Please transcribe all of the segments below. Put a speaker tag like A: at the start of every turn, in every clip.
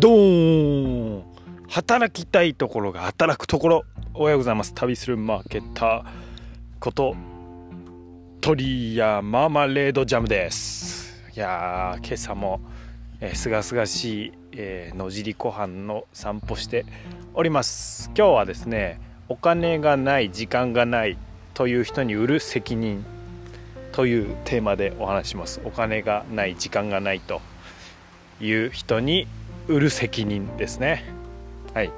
A: ドーン働きたいところが働くところおはようございます旅するマーケッターこと鳥やマーマレードジャムです。いやー今朝もすがすがしい、えー、野尻湖畔の散歩しております。今日はですねお金がない時間がないという人に売る責任というテーマでお話します。お金がない時間がないと。いう人に売る責任ですね。はい、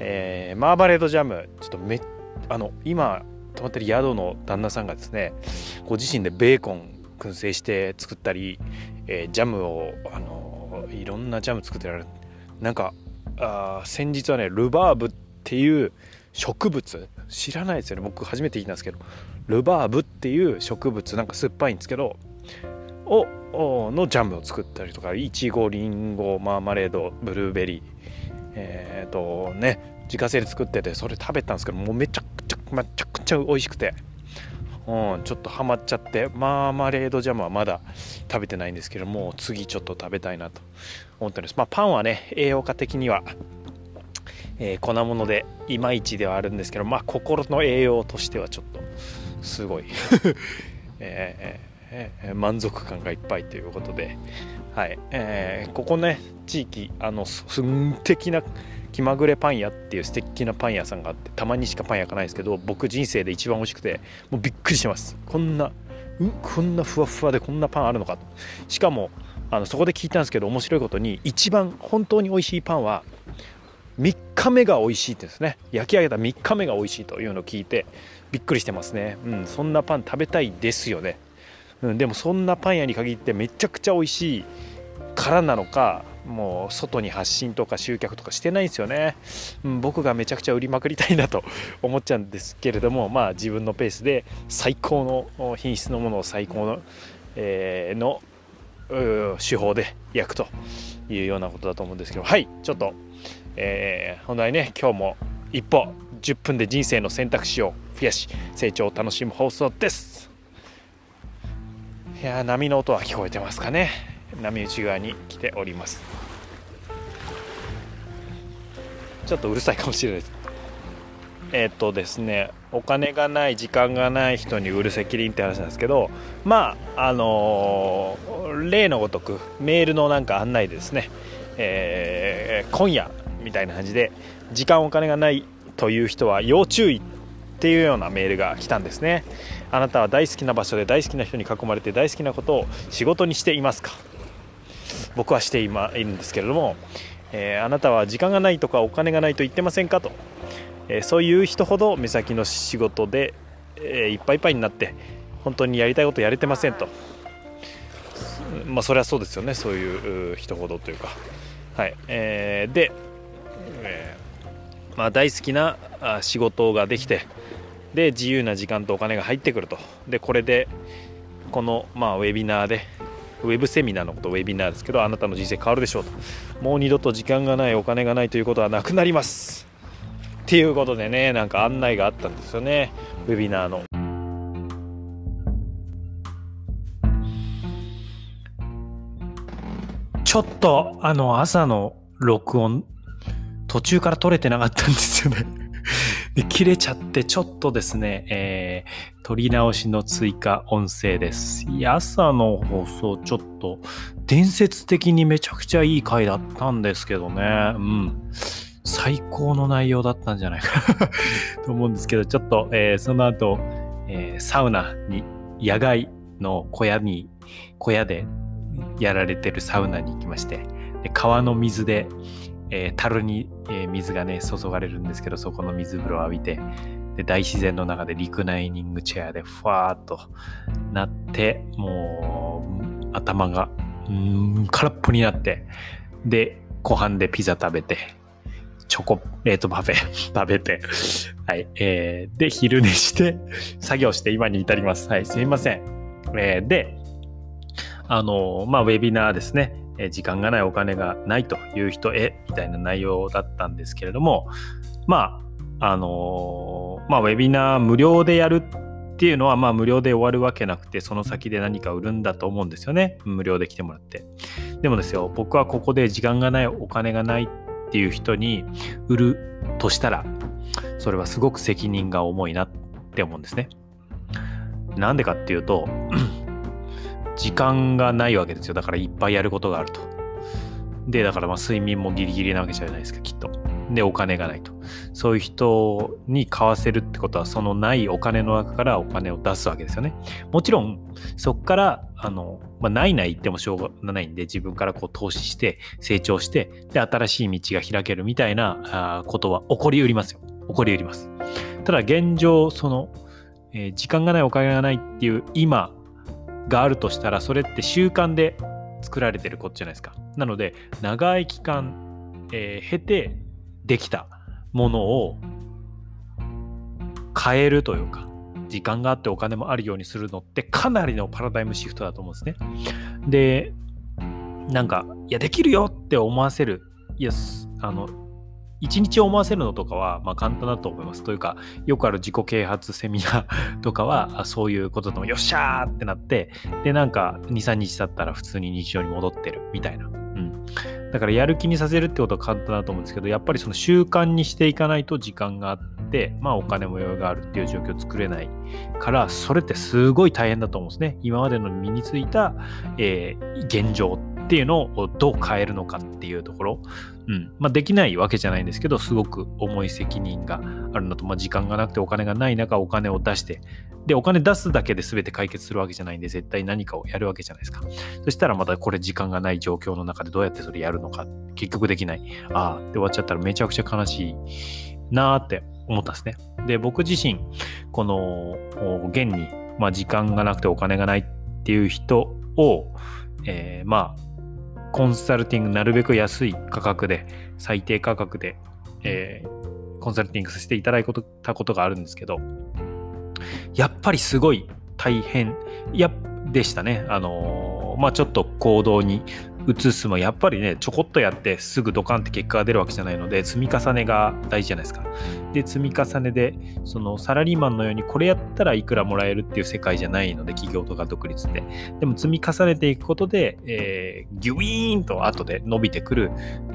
A: えー、マーバレードジャムちょっとめあの今泊まってる宿の旦那さんがですねご自身でベーコン燻製して作ったり、えー、ジャムをあのいろんなジャム作ってられる。なんかあ先日はねルバーブっていう植物知らないですよね。僕初めて聞いたんですけどルバーブっていう植物なんか酸っぱいんですけどをのジャムを作ったりとかいちごりんごマーマレードブルーベリーえっ、ー、とね自家製で作っててそれ食べたんですけどもうめちゃくちゃめちゃくちゃ美味しくて、うん、ちょっとハマっちゃってマーマレードジャムはまだ食べてないんですけどもう次ちょっと食べたいなと思ってます。まあパンはね栄養価的にはえー、粉物でいまいちではあるんですけどまあ心の栄養としてはちょっとすごい。えー。えー、満足感がいっぱいということで、はいえー、ここね地域あのすん的な気まぐれパン屋っていう素敵なパン屋さんがあってたまにしかパン焼かないですけど僕人生で一番美味しくてもうびっくりしてます。こんなうこんなふわふわでこんなパンあるのかと。しかもあのそこで聞いたんですけど面白いことに一番本当に美味しいパンは3日目が美味しいですね。焼き上げた3日目が美味しいというのを聞いてびっくりしてますね。うんそんなパン食べたいですよね。うん、でもそんなパン屋に限ってめちゃくちゃ美味しいからなのかもう外に発信とか集客とかしてないんですよね、うん、僕がめちゃくちゃ売りまくりたいなと思っちゃうんですけれどもまあ自分のペースで最高の品質のものを最高の,、えー、の手法で焼くというようなことだと思うんですけど。はいちょっと、えー、本題ね今日も一歩10分で人生の選択肢を増やし成長を楽しむ放送です。いや波の音は聞こえてますかね。波打ち側に来ております。ちょっとうるさいかもしれないです。えっ、とですねお金がない時間がない人に売る責任って話なんですけどまああのー、例のごとくメールのなんか案内でですね、えー、今夜みたいな感じで時間お金がないという人は要注意っていうようなメールが来たんですね。あなたは大好きな場所で大好きな人に囲まれて大好きなことを仕事にしていますか？僕はしているんですけれども、えー、あなたは時間がないとかお金がないと言ってませんか？と、えー、そういう人ほど目先の仕事で、えー、いっぱいいっぱいになって本当にやりたいことやれてませんと。まあそれはそうですよね。そういう人ほどというか。はい、えー、で、えーまあ、大好きな仕事ができてで自由な時間とお金が入ってくると。でこれでこの、まあ、ウェビナーでウェブセミナーのことウェビナーですけどあなたの人生変わるでしょうと。もう二度と時間がないお金がないということはなくなります。っていうことでねなんか案内があったんですよね。ウェビナーの。ちょっとあの朝の録音途中から撮れてなかったんですよね。で切れちゃってちょっとですね、えー、撮り直しの追加音声です。朝の放送ちょっと伝説的にめちゃくちゃいい回だったんですけどね。うん。最高の内容だったんじゃないかな と思うんですけど、ちょっと、えー、その後、えー、サウナに、野外の小屋に、小屋でやられてるサウナに行きまして、で川の水で、えー、樽に、えー、水がね、注がれるんですけど、そこの水風呂を浴びて、で大自然の中でリクナイニングチェアでふわーっとなって、もう頭がうん空っぽになって、で、後半でピザ食べて、チョコレートパフェ 食べて、はい、えー、で、昼寝して、作業して今に至ります。はい、すみません。えー、で、あのまあ、ウェビナーですね。え時間がないお金がないという人へみたいな内容だったんですけれどもまああのまあウェビナー無料でやるっていうのはまあ無料で終わるわけなくてその先で何か売るんだと思うんですよね。無料で来てもらって。でもですよ僕はここで時間がないお金がないっていう人に売るとしたらそれはすごく責任が重いなって思うんですね。なんでかっていうと時間がないわけですよ。だからいっぱいやることがあると。でだからまあ睡眠もギリギリなわけじゃないですかきっと。でお金がないと。そういう人に買わせるってことはそのないお金の中からお金を出すわけですよね。もちろんそこからあの、まあ、ないない言ってもしょうがないんで自分からこう投資して成長してで新しい道が開けるみたいなことは起こりうりますよ。起こりうります。ただ現状その、えー、時間がないお金がないっていう今があるとしたらそれって習慣で作られてることじゃないですかなので長い期間、えー、経てできたものを変えるというか時間があってお金もあるようにするのってかなりのパラダイムシフトだと思うんですね。でなんかいやできるよって思わせるいやあの一日思わせるのとかは、まあ、簡単だと思います。というか、よくある自己啓発セミナー とかは、そういうことでもよっしゃーってなって、で、なんか2、3日経ったら普通に日常に戻ってるみたいな。うん。だからやる気にさせるってことは簡単だと思うんですけど、やっぱりその習慣にしていかないと時間があって、まあお金も余裕があるっていう状況を作れないから、それってすごい大変だと思うんですね。今までの身についた、えー、現状ってっていうのをどう変えるのかっていうところ。うん。まあできないわけじゃないんですけど、すごく重い責任があるのと、まあ時間がなくてお金がない中、お金を出して、で、お金出すだけで全て解決するわけじゃないんで、絶対何かをやるわけじゃないですか。そしたらまたこれ時間がない状況の中でどうやってそれやるのか、結局できない。ああ、で終わっちゃったらめちゃくちゃ悲しいなーって思ったんですね。で、僕自身、この、現に、まあ時間がなくてお金がないっていう人を、えー、まあ、コンサルティングなるべく安い価格で、最低価格で、えー、コンサルティングさせていただいたことがあるんですけど、やっぱりすごい大変やでしたね。あのー、まあちょっと行動に移すもやっぱりねちょこっとやってすぐドカンって結果が出るわけじゃないので積み重ねが大事じゃないですか。で積み重ねでそのサラリーマンのようにこれやったらいくらもらえるっていう世界じゃないので企業とか独立って。でも積み重ねていくことで、えー、ギュイーンと後で伸びてくる。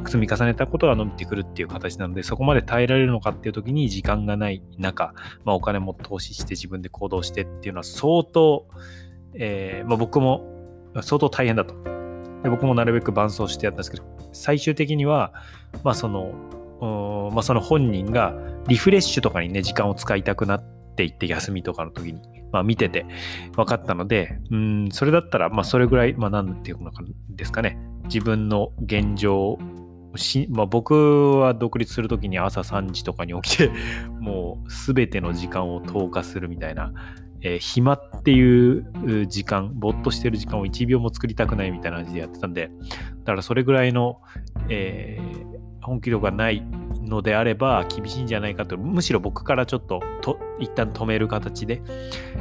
A: 積み重ねたことが伸びてくるっていう形なのでそこまで耐えられるのかっていう時に時間がない中、まあ、お金も投資して自分で行動してっていうのは相当、えーまあ、僕も相当大変だと。で僕もなるべく伴走してやったんですけど、最終的には、まあその、まあ、その本人がリフレッシュとかにね、時間を使いたくなっていって、休みとかの時に、まあ見てて分かったので、うん、それだったら、まあそれぐらい、まあなんていうのかですかね、自分の現状し、まあ、僕は独立するときに朝3時とかに起きて、もうすべての時間を投下するみたいな、えー、暇っていう時間、ぼっとしてる時間を1秒も作りたくないみたいな感じでやってたんで、だからそれぐらいの、えー、本気度がないのであれば厳しいんじゃないかと、むしろ僕からちょっとと一旦止める形で、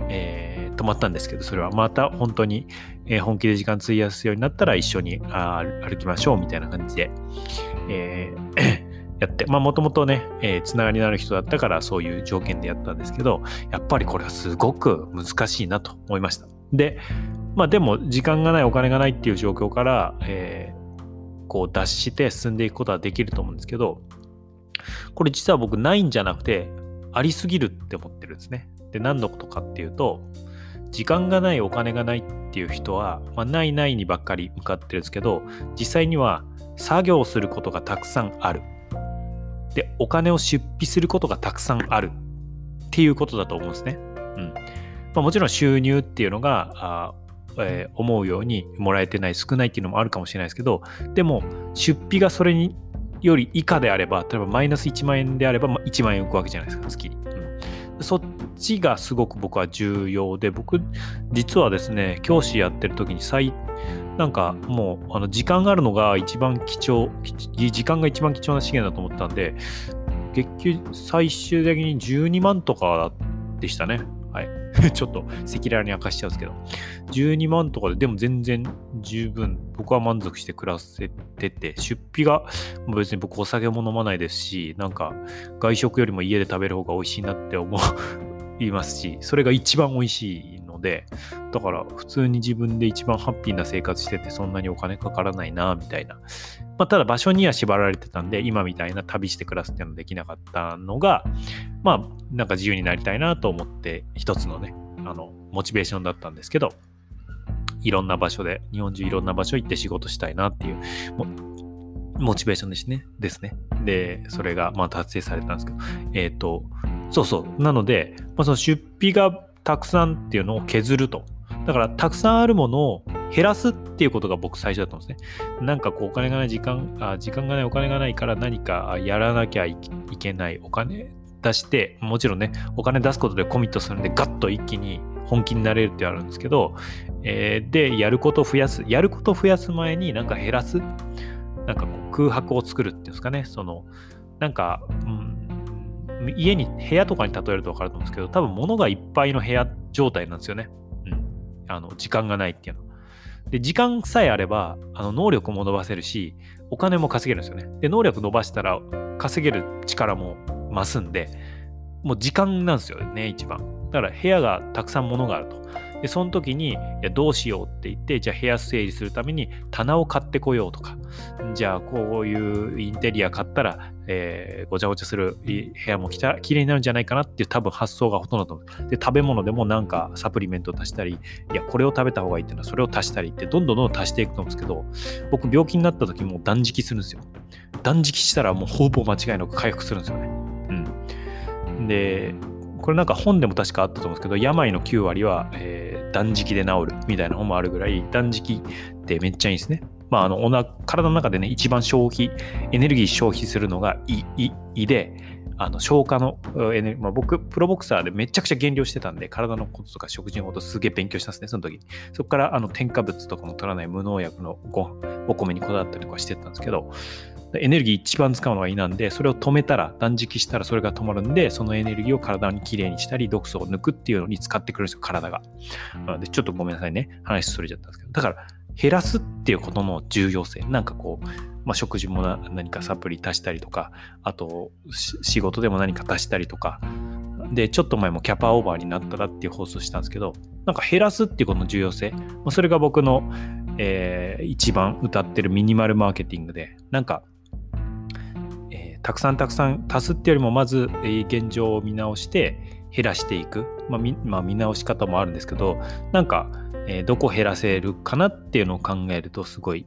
A: えー、止まったんですけど、それは。また本当に、え、本気で時間費やすようになったら一緒にあ歩きましょうみたいな感じで、えーやって、まあもともとね、えー、つながりのある人だったからそういう条件でやったんですけど、やっぱりこれはすごく難しいなと思いました。で、まあでも時間がないお金がないっていう状況から、えー、こう脱して進んでいくことはできると思うんですけど、これ実は僕ないんじゃなくて、ありすぎるって思ってるんですね。で、何のことかっていうと、時間がないお金がないっていう人は、まあ、ないないにばっかり向かってるんですけど、実際には作業することがたくさんある。で、お金を出費することがたくさんあるっていうことだと思うんですね。うん。まあ、もちろん収入っていうのが、あえー、思うようにもらえてない、少ないっていうのもあるかもしれないですけど、でも、出費がそれにより以下であれば、例えばマイナス1万円であれば、1万円浮くわけじゃないですか、月に。うん、そっちがすごく僕は重要で、僕、実はですね、教師やってる時に最なんかもうあの時間があるのが一番貴重、時間が一番貴重な資源だと思ったんで、月給最終的に12万とかでしたね。はい。ちょっと赤裸々に明かしちゃうんですけど、12万とかで、でも全然十分、僕は満足して暮らせてて、出費が、別に僕お酒も飲まないですし、なんか外食よりも家で食べる方が美味しいなって思
B: いますし、それが一番美味しいで、だから普通に自分で一番ハッピーな生活しててそんなにお金かからないな、みたいな。まあ、ただ場所には縛られてたんで、今みたいな旅して暮らすっていうのできなかったのが、まあ、なんか自由になりたいなと思って、一つのね、あの、モチベーションだったんですけど、いろんな場所で、日本中いろんな場所行って仕事したいなっていう、モチベーションですね。ですね。で、それが、まあ、達成されたんですけど、えっ、ー、と、そうそう。なので、まあ、その出費がたくさんっていうのを削ると。だから、たくさんあるものを減らすっていうことが僕最初だったんですね。なんかこう、お金がない、時間、あ時間がない、お金がないから何かやらなきゃいけない。お金出して、もちろんね、お金出すことでコミットするんで、ガッと一気に本気になれるってあるんですけど、えー、で、やること増やす。やること増やす前になんか減らす。なんかこう空白を作るっていうんですかね。その、なんか、うん、家に、部屋とかに例えると分かると思うんですけど、多分物がいっぱいの部屋状態なんですよね。うん。あの、時間がないっていうの。で、時間さえあれば、あの、能力も伸ばせるし、お金も稼げるんですよね。で、能力伸ばしたら、稼げる力も増すんで、もう時間なんですよね、一番。だから部屋がたくさん物があると。で、その時に、いやどうしようって言って、じゃあ部屋整理するために棚を買ってこようとか、じゃあこういうインテリア買ったら、えー、ごちゃごちゃする部屋もきた綺麗になるんじゃないかなっていう多分発想がほとんどだと思う。で、食べ物でもなんかサプリメントを足したり、いや、これを食べた方がいいっていうのはそれを足したりって、どんどんどんどん足していくと思うんですけど、僕病気になった時も断食するんですよ。断食したらもうほぼ間違いなく回復するんですよね。うん。で、これなんか本でも確かあったと思うんですけど、病の9割は、えー、断食で治るみたいな本もあるぐらい、断食ってめっちゃいいんですね。まあ、あの、おな体の中でね、一番消費、エネルギー消費するのが胃、胃、胃で、あの消化のエネルギー、まあ、僕、プロボクサーでめちゃくちゃ減量してたんで、体のこととか食事のことすげえ勉強したんですね、その時。そこからあの添加物とかも取らない無農薬のご飯お米にこだわったりとかしてたんですけど、エネルギー一番使うのが胃なんで、それを止めたら、断食したらそれが止まるんで、そのエネルギーを体にきれいにしたり、毒素を抜くっていうのに使ってくれるんですよ、体が。でちょっとごめんなさいね。話それちゃったんですけど。だから、減らすっていうことの重要性。なんかこう、まあ、食事も何かサプリ足したりとか、あと、仕事でも何か足したりとか、で、ちょっと前もキャパオーバーになったらっていう放送したんですけど、なんか減らすっていうことの重要性、まあ、それが僕の、えー、一番歌ってるミニマルマーケティングで、なんかたくさんたくさん足すってよりもまず現状を見直して減らしていく、まあ見まあ、見直し方もあるんですけどなんか、え、どこ減らせるかなっていうのを考えるとすごい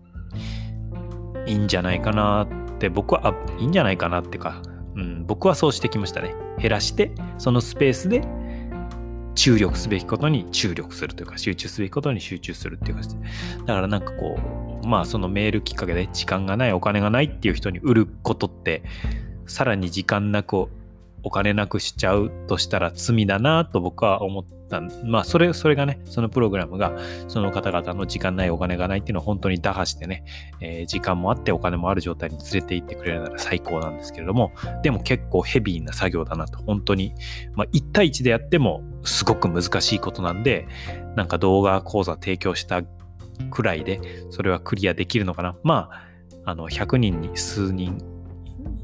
B: いいんじゃないかなって僕はあいいんじゃないかなってか、うん、僕はそうしてきましたね。減らしてそのスペースで注力すべきことに注力するというか集中すべきことに集中するっていう感じで。だからなんかこうまあそのメールきっかけで時間がないお金がないっていう人に売ることってさらに時間なくお金なくしちゃうとしたら罪だなと僕は思ったまあそれそれがねそのプログラムがその方々の時間ないお金がないっていうのを本当に打破してね、えー、時間もあってお金もある状態に連れて行ってくれるなら最高なんですけれどもでも結構ヘビーな作業だなと本当に。まあ1対1でやってもすごく難しいことなんでなんか動画講座提供したくらいで、それはクリアできるのかな。まあ、あの、100人に数人、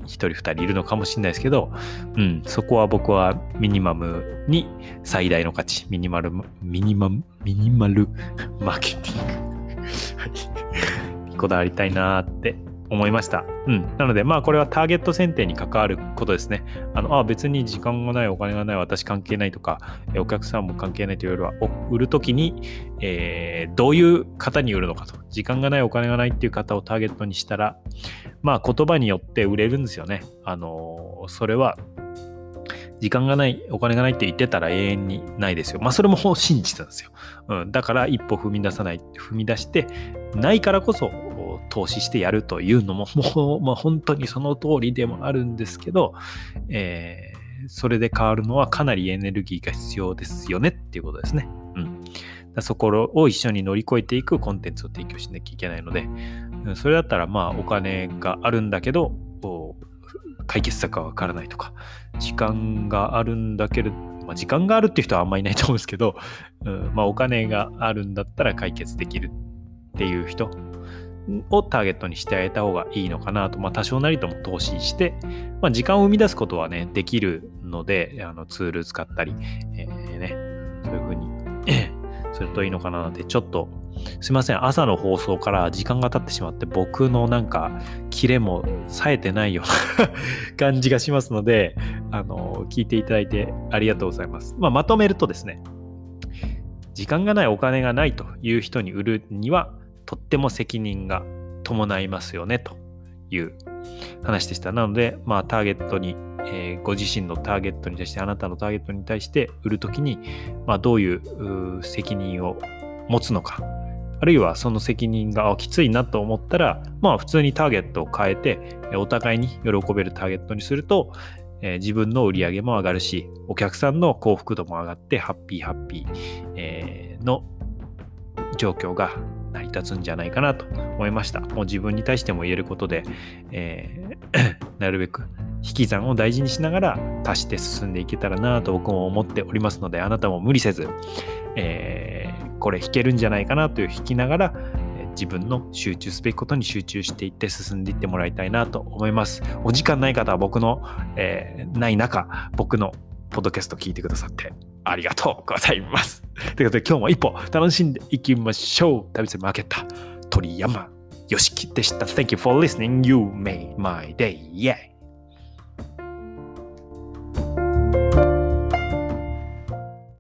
B: 1人2人いるのかもしれないですけど、うん、そこは僕はミニマムに最大の価値、ミニマル、ミニマ、ミニマルマーケティングはい。こだわりたいなーって思いました。うん。なので、まあ、これはターゲット選定に関わることですね。あの、あ別に時間がない、お金がない、私関係ないとか、お客さんも関係ないというよりは、売るときに、えー、どういう方に売るのかと。時間がない、お金がないっていう方をターゲットにしたら、まあ、言葉によって売れるんですよね。あの、それは、時間がない、お金がないって言ってたら永遠にないですよ。まあ、それも信じたんですよ。うん。だから、一歩踏み出さない、踏み出して、ないからこそ、投資してやるというのも、もう、まあ、本当にその通りでもあるんですけど、えー、それで変わるのはかなりエネルギーが必要ですよねっていうことですね。うん。そこを一緒に乗り越えていくコンテンツを提供しなきゃいけないので、それだったらまあお金があるんだけど、解決策はわからないとか、時間があるんだけど、まあ、時間があるっていう人はあんまりいないと思うんですけど、うん、まあお金があるんだったら解決できるっていう人をターゲットにしてあげた方がいいのかなと、まあ、多少なりとも投資して、まあ、時間を生み出すことはね、できるので、あのツール使ったり、えーね、そういう風にするといいのかななんて、ちょっと、すいません、朝の放送から時間が経ってしまって、僕のなんか、キレも冴えてないような 感じがしますので、あの、聞いていただいてありがとうございます。まあ、まとめるとですね、時間がない、お金がないという人に売るには、とっても責任が伴いますよね、という話でした。なので、まあ、ターゲットに、えーご自身のターゲットに対して、あなたのターゲットに対して売るときに、まあ、どういう責任を持つのか、あるいはその責任がきついなと思ったら、まあ、普通にターゲットを変えて、お互いに喜べるターゲットにすると、えー自分の売り上げも上がるし、お客さんの幸福度も上がって、ハッピーハッピー、えーの状況が成り立つんじゃないかなと思いました。もう自分に対しても言えることで、えー なるべく引き算を大事にしながら足して進んでいけたらなと僕も思っておりますので、あなたも無理せず、えーこれ弾けるんじゃないかなという弾きながら、自分の集中すべきことに集中していって進んでいってもらいたいなと思います。お時間ない方は僕の、えーない中、僕のポッドキャスト聞いてくださってありがとうございます。ということで今日も一歩楽しんでいきましょう。旅するマーケッター鳥山よしきでした。Thank you for listening. You made my day. Yeah.